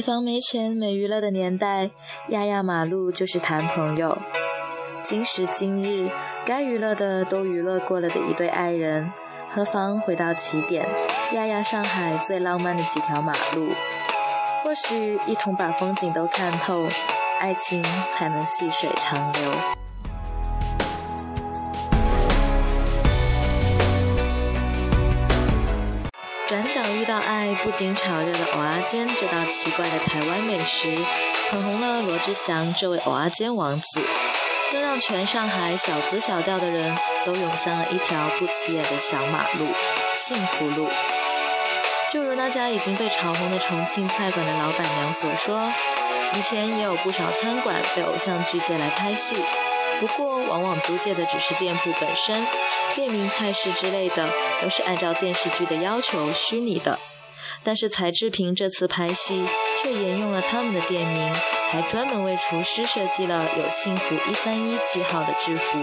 没房没钱没娱乐的年代，压压马路就是谈朋友。今时今日，该娱乐的都娱乐过了的一对爱人，何妨回到起点，压压上海最浪漫的几条马路？或许一同把风景都看透，爱情才能细水长流。转角遇到爱，不仅炒热了蚵仔煎这道奇怪的台湾美食，捧红了罗志祥这位蚵仔煎王子，更让全上海小资小调的人都涌向了一条不起眼的小马路——幸福路。就如那家已经被炒红的重庆菜馆的老板娘所说，以前也有不少餐馆被偶像剧借来拍戏。不过，往往租借的只是店铺本身，店名、菜式之类的都是按照电视剧的要求虚拟的。但是柴智屏这次拍戏却沿用了他们的店名，还专门为厨师设计了有“幸福一三一”记号的制服，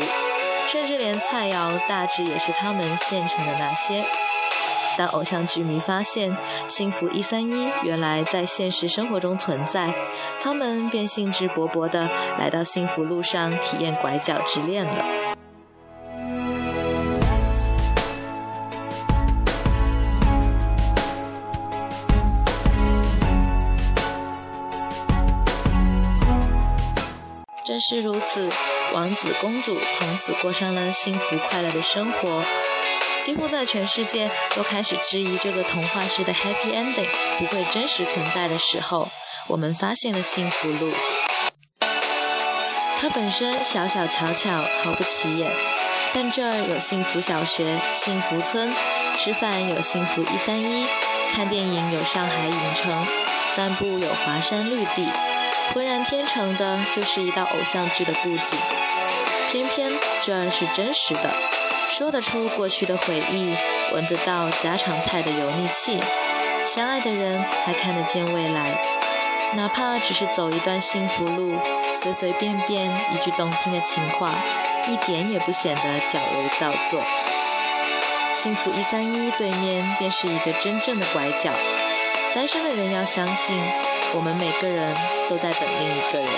甚至连菜肴大致也是他们现成的那些。当偶像剧迷发现幸福一三一原来在现实生活中存在，他们便兴致勃勃地来到幸福路上体验拐角之恋了。正是如此，王子公主从此过上了幸福快乐的生活。几乎在全世界都开始质疑这个童话式的 happy ending 不会真实存在的时候，我们发现了幸福路。它本身小小巧巧，毫不起眼，但这儿有幸福小学、幸福村，吃饭有幸福一三一，看电影有上海影城，散步有华山绿地，浑然天成的就是一道偶像剧的布景。偏偏这儿是真实的。说得出过去的回忆，闻得到家常菜的油腻气，相爱的人还看得见未来，哪怕只是走一段幸福路，随随便便一句动听的情话，一点也不显得矫揉造作。幸福一三一对面便是一个真正的拐角，单身的人要相信，我们每个人都在等另一个人。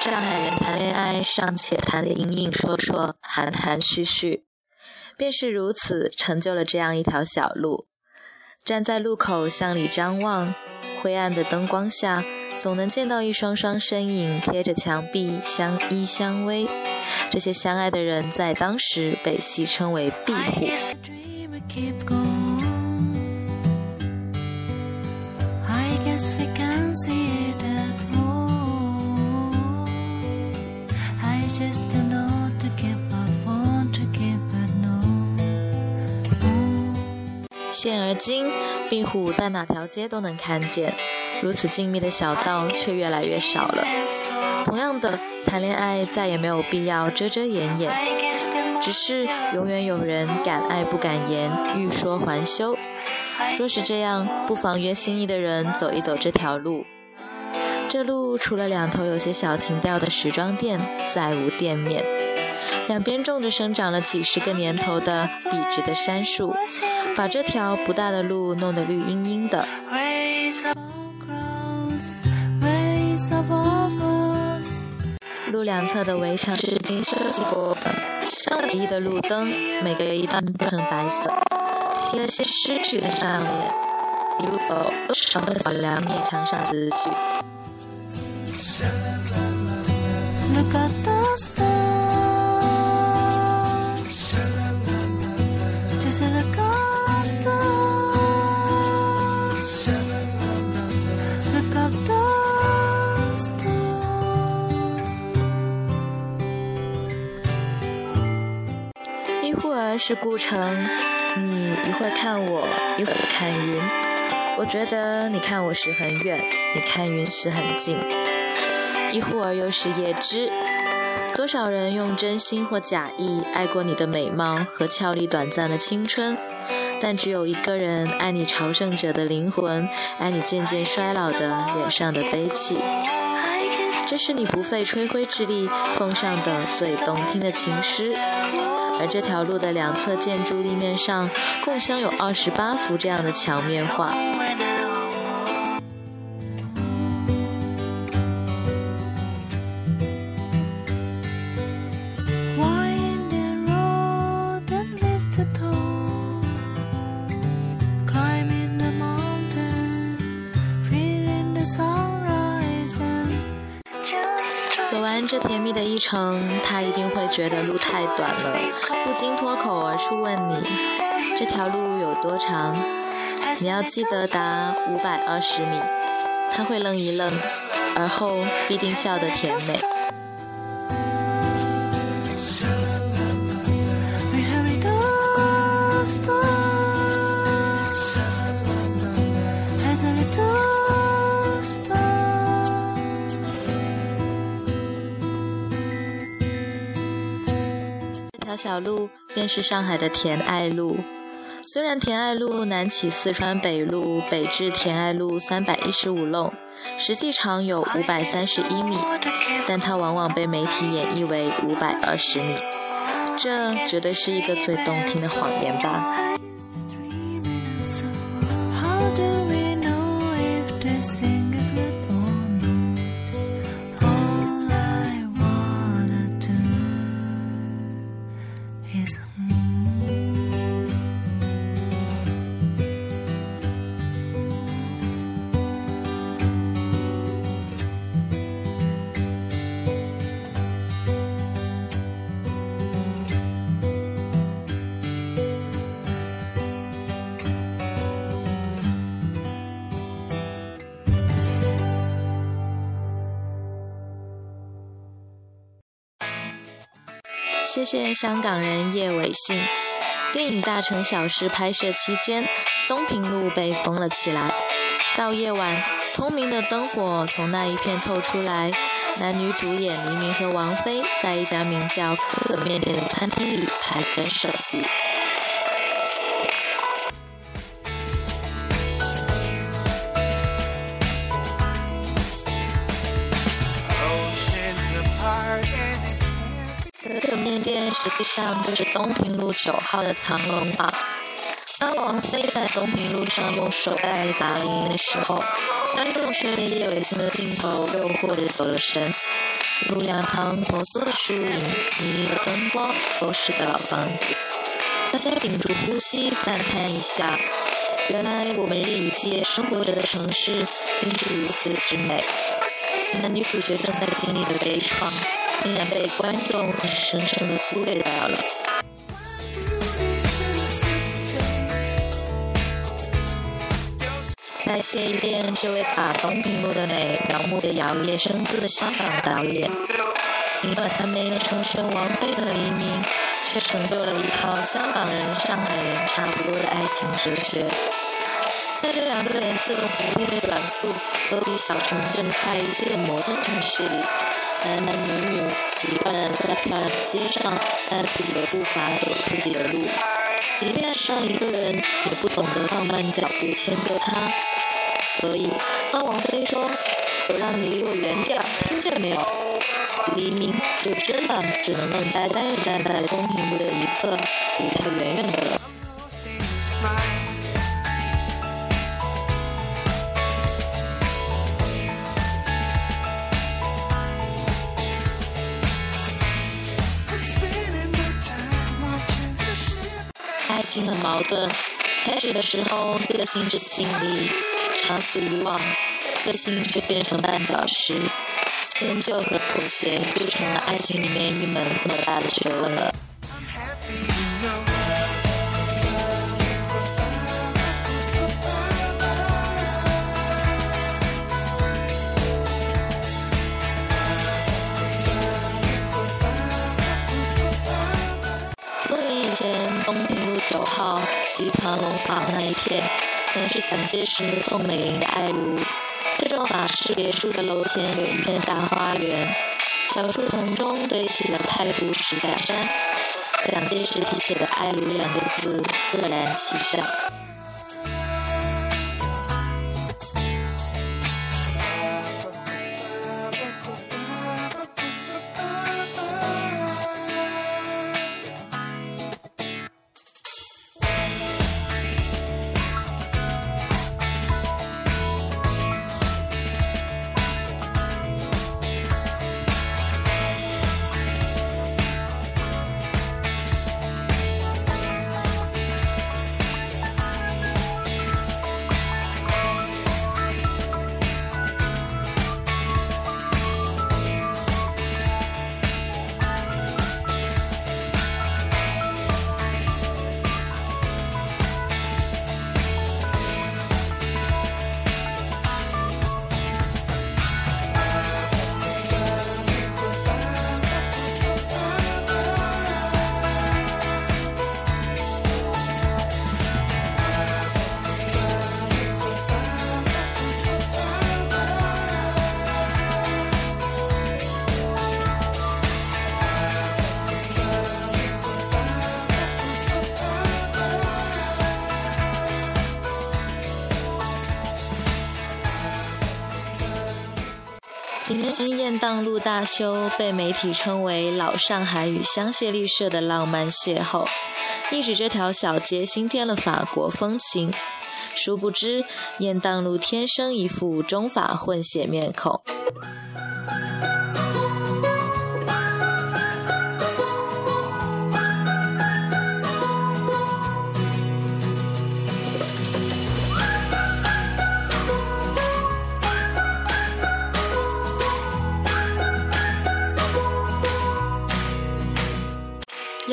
上海人谈恋爱尚且谈得隐隐绰绰、含含蓄蓄，便是如此成就了这样一条小路。站在路口向里张望，灰暗的灯光下，总能见到一双双身影贴着墙壁相依相偎。这些相爱的人在当时被戏称为“壁虎”。现而今，壁虎在哪条街都能看见，如此静谧的小道却越来越少了。同样的，谈恋爱再也没有必要遮遮掩掩，只是永远有人敢爱不敢言，欲说还休。若是这样，不妨约心仪的人走一走这条路。这路除了两头有些小情调的时装店，再无店面。两边种着生长了几十个年头的笔直的杉树，把这条不大的路弄得绿茵茵的。路两侧的围墙是金色的过，上了几的路灯，每个一段都呈白色，贴了些诗句在上面。一路走，少了小梁面墙上字句。是顾城，你一会儿看我，一会儿看云。我觉得你看我时很远，你看云时很近。一忽儿又是叶芝，多少人用真心或假意爱过你的美貌和俏丽短暂的青春，但只有一个人爱你朝圣者的灵魂，爱你渐渐衰老的脸上的悲戚。这是你不费吹灰之力奉上的最动听的情诗，而这条路的两侧建筑立面上，共镶有二十八幅这样的墙面画。你的一程，他一定会觉得路太短了，不禁脱口而出问你：这条路有多长？你要记得答五百二十米。他会愣一愣，而后必定笑得甜美。小路便是上海的田爱路，虽然田爱路南起四川北路，北至田爱路三百一十五弄，实际长有五百三十一米，但它往往被媒体演绎为五百二十米，这绝对是一个最动听的谎言吧。谢谢香港人叶伟信。电影《大城小事》拍摄期间，东平路被封了起来。到夜晚，通明的灯火从那一片透出来，男女主演黎明和王菲在一家名叫“可面”的餐厅里拍分手戏。实际上就是东平路九号的藏龙坊。当王菲在东平路上用手袋砸了音的时候，观众却被叶伟信的镜头诱惑着走了神。路两旁婆娑的树影、迷离的灯光，都是个老房子。大家屏住呼吸，赞叹一下：原来我们日以继生活着的城市，竟是如此之美。男女主角正在经历的悲怆。竟然被观众深深的忽略掉了。再谢一遍这位把东平路的美描摹的摇曳生姿的香港导演。尽管他没能成全王菲和黎明，却成就了一套香港人、上海人差不多的爱情哲学。在这两个连似福利的短素都比小城镇快一些的摩登城市里。男男女女习惯在漂亮的街上按自己的步伐走自己的路，即便上一个人也不懂得放慢脚步迁就他。所以，当王菲说“我让你离我远点儿”，听见没有？黎明就真的只能愣呆呆地站在公屏的一侧，离他远远的。心很矛盾，开始的时候个性是心理，长此以往，个性就变成绊脚石，迁就和妥协就成了爱情里面一门那么大的学问了。前九号吉藏龙坊那一片，曾是蒋介石、宋美龄的爱庐。这幢法式别墅的楼前有一片大花园，小树丛中堆起了太湖石假山，蒋介石题写的“爱庐”两个字赫然其上。雁荡路大修被媒体称为“老上海与香榭丽舍的浪漫邂逅”，一指这条小街新添了法国风情。殊不知，雁荡路天生一副中法混血面孔。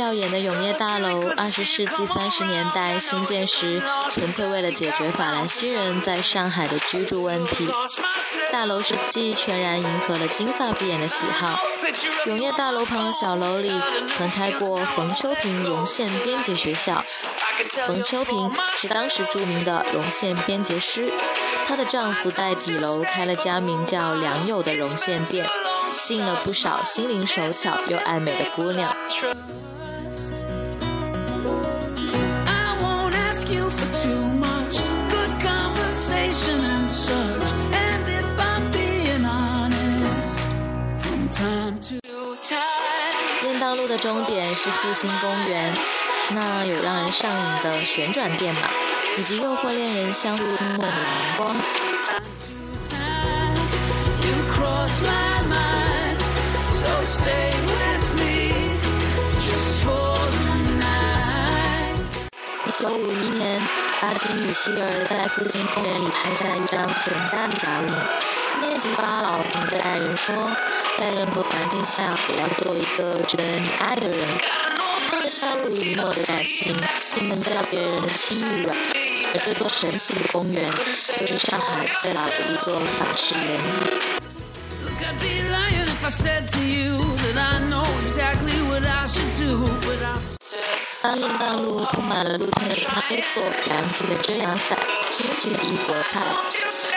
耀眼的永业大楼，二十世纪三十年代新建时，纯粹为了解决法兰西人在上海的居住问题。大楼设计全然迎合了金发碧眼的喜好。永业大楼旁的小楼里，曾开过冯秋平绒线编辑学校。冯秋平是当时著名的绒线编辑师，她的丈夫在底楼开了家名叫良友的绒线店，吸引了不少心灵手巧又爱美的姑娘。路的终点是复兴公园，那有让人上瘾的旋转电马，以及诱惑恋人相互亲吻的阳光。一九五一年，巴金与希尔在附近公园里拍下一张全家的合影。念及巴老曾对爱人说。在任何环境下，我要做一个值得你爱的人。他们相濡以沫的感情，竟能叫别人的心愈软。而这座神奇的公园，就是上海最老的一座法式园艺。当雁荡路铺满了露天的咖啡座、凉气的遮阳伞、新奇的异国菜。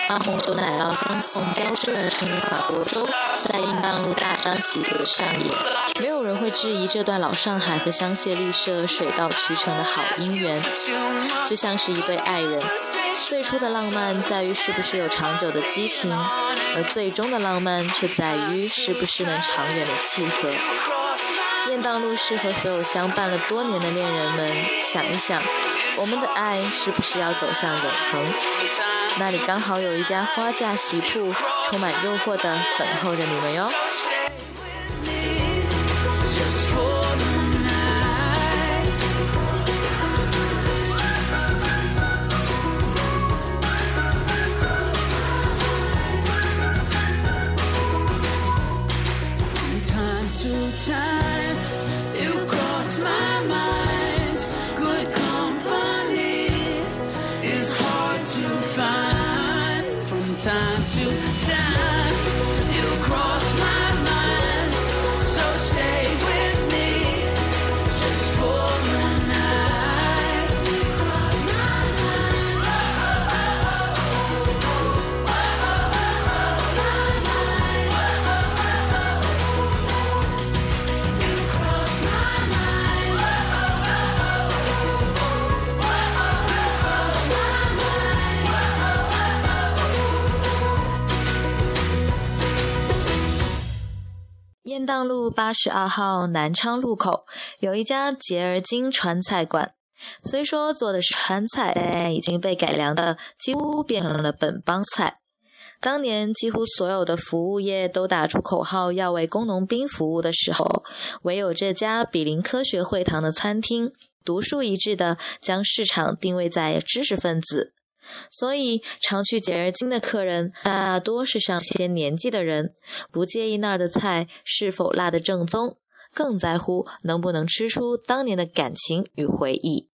当红酒奶酪相送交织而成的法国粥，在雁荡路大张旗鼓的上演，没有人会质疑这段老上海和香榭丽舍水到渠成的好姻缘。就像是一对爱人，最初的浪漫在于是不是有长久的激情，而最终的浪漫却在于是不是能长远的契合。雁荡路是和所有相伴了多年的恋人们想一想，我们的爱是不是要走向永恒？那里刚好有一家花架席铺，充满诱惑的等候着你们哟。震荡路八十二号南昌路口有一家洁儿金川菜馆，虽说做的是川菜，但已经被改良的几乎变成了本帮菜。当年几乎所有的服务业都打出口号要为工农兵服务的时候，唯有这家比邻科学会堂的餐厅独树一帜的将市场定位在知识分子。所以，常去解儿金的客人大多是上些年纪的人，不介意那儿的菜是否辣得正宗，更在乎能不能吃出当年的感情与回忆。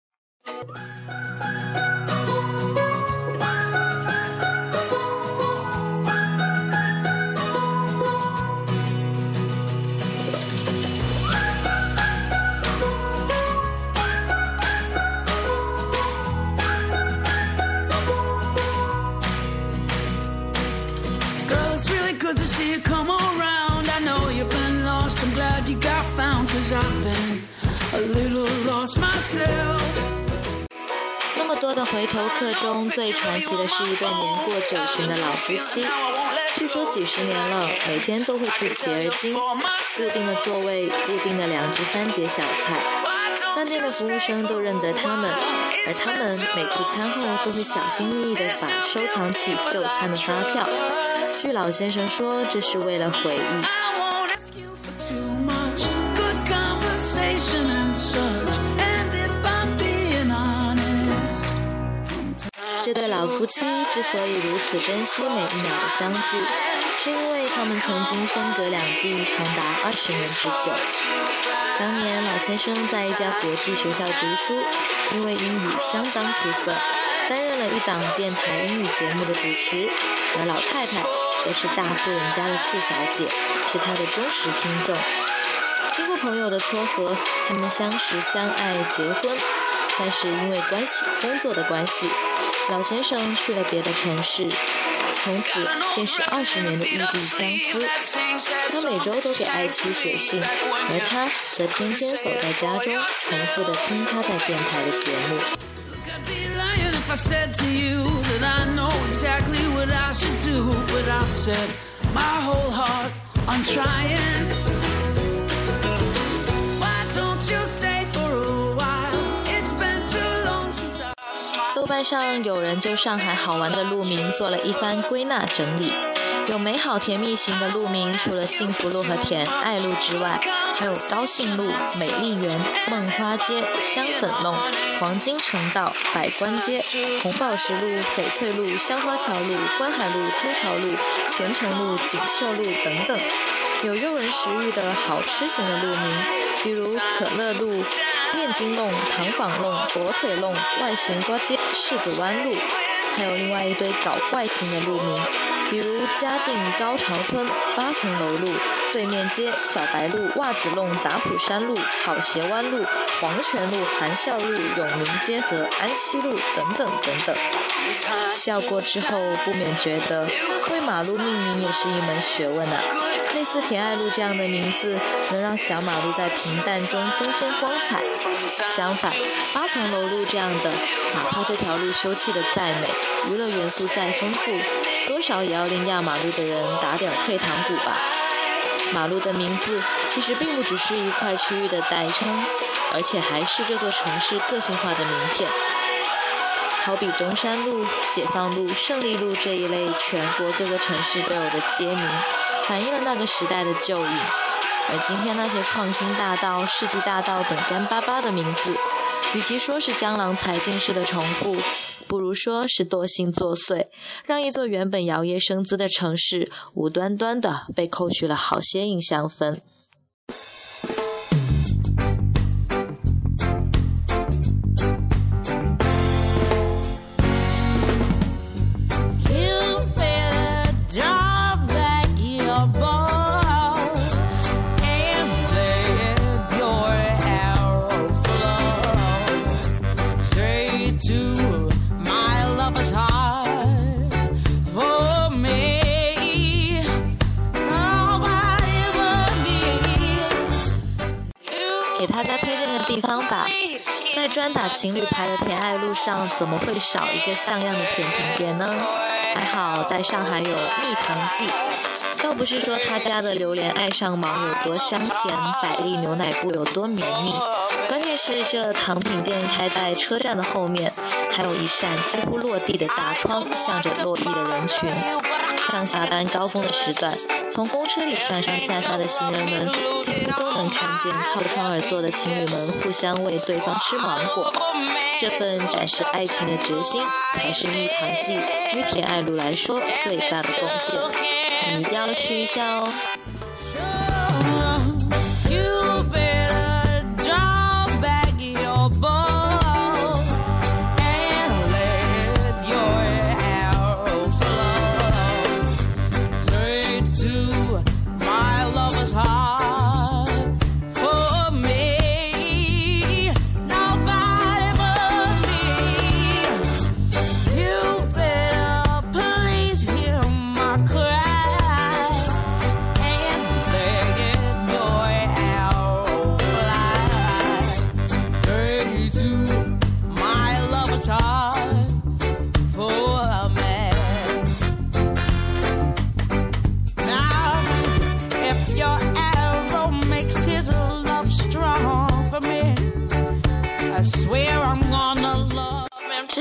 客中，最传奇的是一对年过九旬的老夫妻。据说几十年了，每天都会去洁儿金，固定的座位，固定的两至三碟小菜。饭店的服务生都认得他们，而他们每次餐后都会小心翼翼地把收藏起就餐的发票。据老先生说，这是为了回忆。这对老夫妻之所以如此珍惜每一秒的相聚，是因为他们曾经分隔两地长达二十年之久。当年老先生在一家国际学校读书，因为英语相当出色，担任了一档电台英语节目的主持；而老太太则是大户人家的四小姐，是他的忠实听众。经过朋友的撮合，他们相识、相爱、结婚。但是因为关系、工作的关系。老先生去了别的城市，从此便是二十年的异地相思。他每周都给爱妻写信，而他则天天守在家中，重复的听他在电台的节目。班上有人就上海好玩的路名做了一番归纳整理，有美好甜蜜型的路名，除了幸福路和甜爱路之外，还有高兴路、美丽园、梦花街、香粉弄、黄金城道、百官街、红宝石路、翡翠路、香花桥路、观海路、天朝路、前程路、锦绣路等等，有诱人食欲的好吃型的路名，比如可乐路。面筋弄、糖坊弄、火腿弄、外咸瓜街、柿子湾路，还有另外一堆搞怪型的路名，比如嘉定高潮村八层楼路、对面街小白路、袜子弄、打浦山路、草鞋湾路、黄泉路、含笑路、永宁街和安溪路等等等等。笑过之后，不免觉得为马路命名也是一门学问啊。类似田爱路这样的名字，能让小马路在平淡中增添光彩。相反，八层楼路这样的，哪怕这条路修葺的再美，娱乐元素再丰富，多少也要令压马路的人打点退堂鼓吧。马路的名字其实并不只是一块区域的代称，而且还是这座城市个性化的名片。好比中山路、解放路、胜利路这一类全国各个城市都有的街名。反映了那个时代的旧影，而今天那些创新大道、世纪大道等干巴巴的名字，与其说是江郎才尽式的重复，不如说是惰性作祟，让一座原本摇曳生姿的城市，无端端的被扣去了好些印象分。专打情侣牌的甜爱路上，怎么会少一个像样的甜品店呢？还好在上海有蜜糖记，倒不是说他家的榴莲爱上芒有多香甜，百利牛奶布有多绵密，关键是这糖品店开在车站的后面，还有一扇几乎落地的大窗，向着落地的人群。上下班高峰的时段，从公车里上上下下的行人们，几乎都能看见靠窗而坐的情侣们互相喂对方吃芒果。这份展示爱情的决心，才是蜜糖记与铁爱路来说最大的贡献。你一定要试一下哦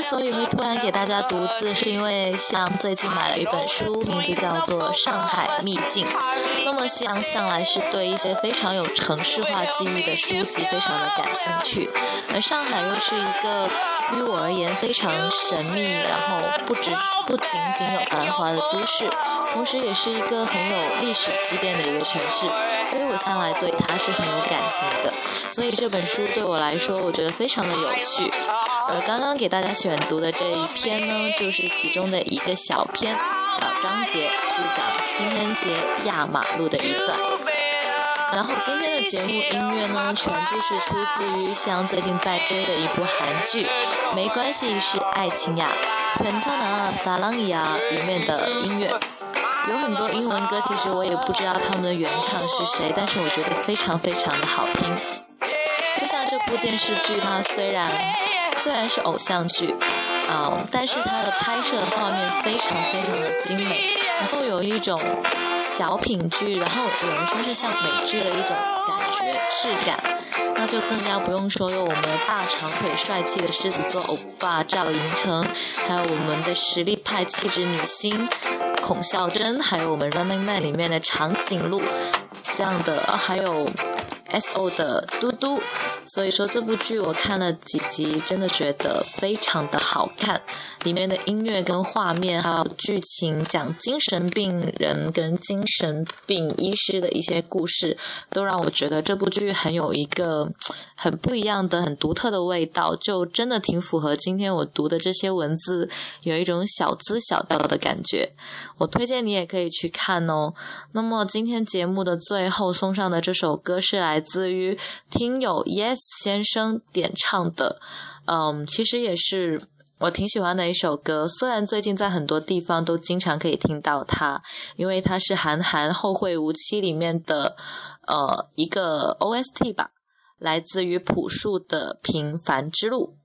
所以会突然给大家读字，是因为像最近买了一本书，名字叫做《上海秘境》。那么像向来是对一些非常有城市化记忆的书籍非常的感兴趣，而上海又是一个于我而言非常神秘，然后不止不仅仅有繁华的都市，同时也是一个很有历史积淀的一个城市，所以我向来对它是很有感情的。所以这本书对我来说，我觉得非常的有趣。而刚刚给大家选读的这一篇呢，就是其中的一个小篇、小章节，是讲情人节压马路的一段。然后今天的节目音乐呢，全部是出自于像最近在追的一部韩剧《没关系是爱情呀》全唱的撒浪呀里面的音乐，有很多英文歌，其实我也不知道他们的原唱是谁，但是我觉得非常非常的好听。就像这部电视剧，它虽然。虽然是偶像剧，嗯，但是它的拍摄画面非常非常的精美，然后有一种小品剧，然后有人说是像美剧的一种感觉质感，那就更加不用说有我们大长腿帅气的狮子座欧巴赵寅成，还有我们的实力派气质女星孔孝真，还有我们 Running Man 里面的长颈鹿这样的，还有。S.O 的嘟嘟，所以说这部剧我看了几集，真的觉得非常的好看。里面的音乐跟画面，还有剧情，讲精神病人跟精神病医师的一些故事，都让我觉得这部剧很有一个很不一样的、很独特的味道，就真的挺符合今天我读的这些文字，有一种小资小调的感觉。我推荐你也可以去看哦。那么今天节目的最后送上的这首歌是来来自于听友 Yes 先生点唱的，嗯，其实也是。我挺喜欢的一首歌，虽然最近在很多地方都经常可以听到它，因为它是韩寒《后会无期》里面的呃一个 OST 吧，来自于朴树的《平凡之路》。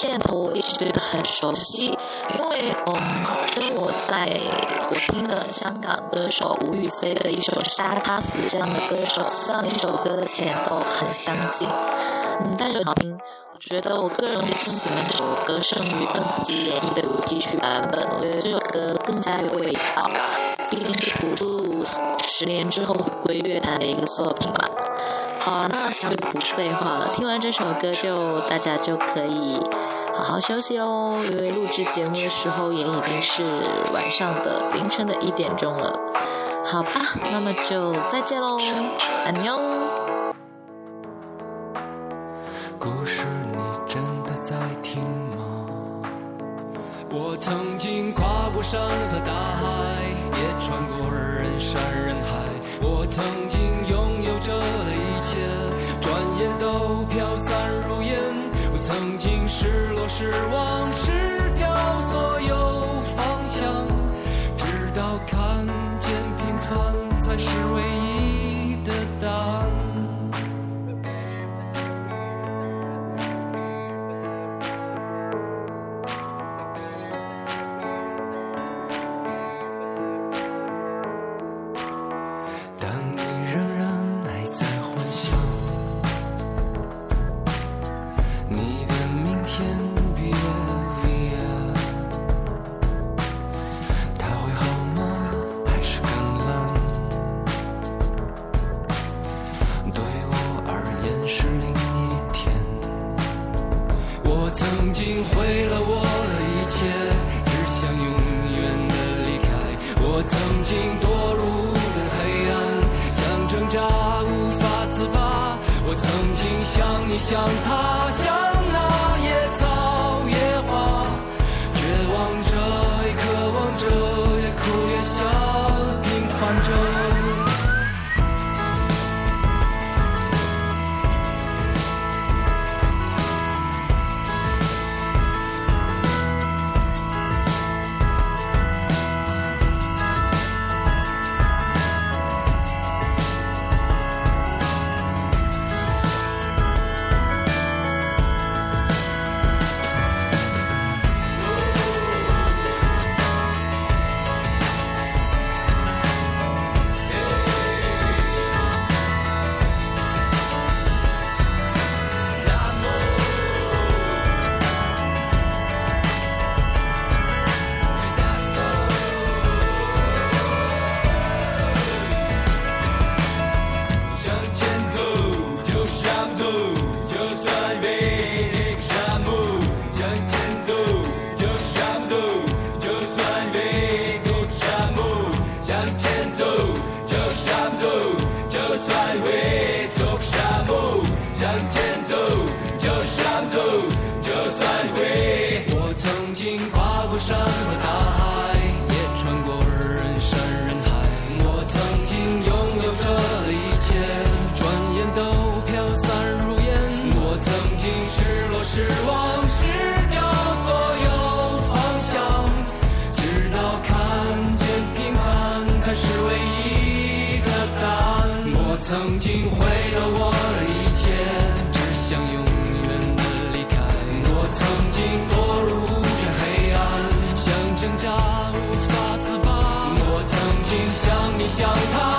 片头我一直觉得很熟悉，因为嗯，跟我在我听的香港歌手吴雨霏的一首《杀他死》这样的歌手，这样一首歌的前奏很相近。嗯，但是好听，我觉得我个人会更喜欢这首歌胜于邓紫棋演绎的主题曲版本。我觉得这首歌更加有味道，毕竟是朴树十年之后回归乐坛的一个作品嘛。好，那就不废话了。听完这首歌，就大家就可以好好休息喽。因为录制节目的时候也已经是晚上的凌晨的一点钟了。好吧，那么就再见喽，安妞。故事你真的在听吗？我曾经跨过山和大海，也穿过人山人海。我曾失、望、平凡想他。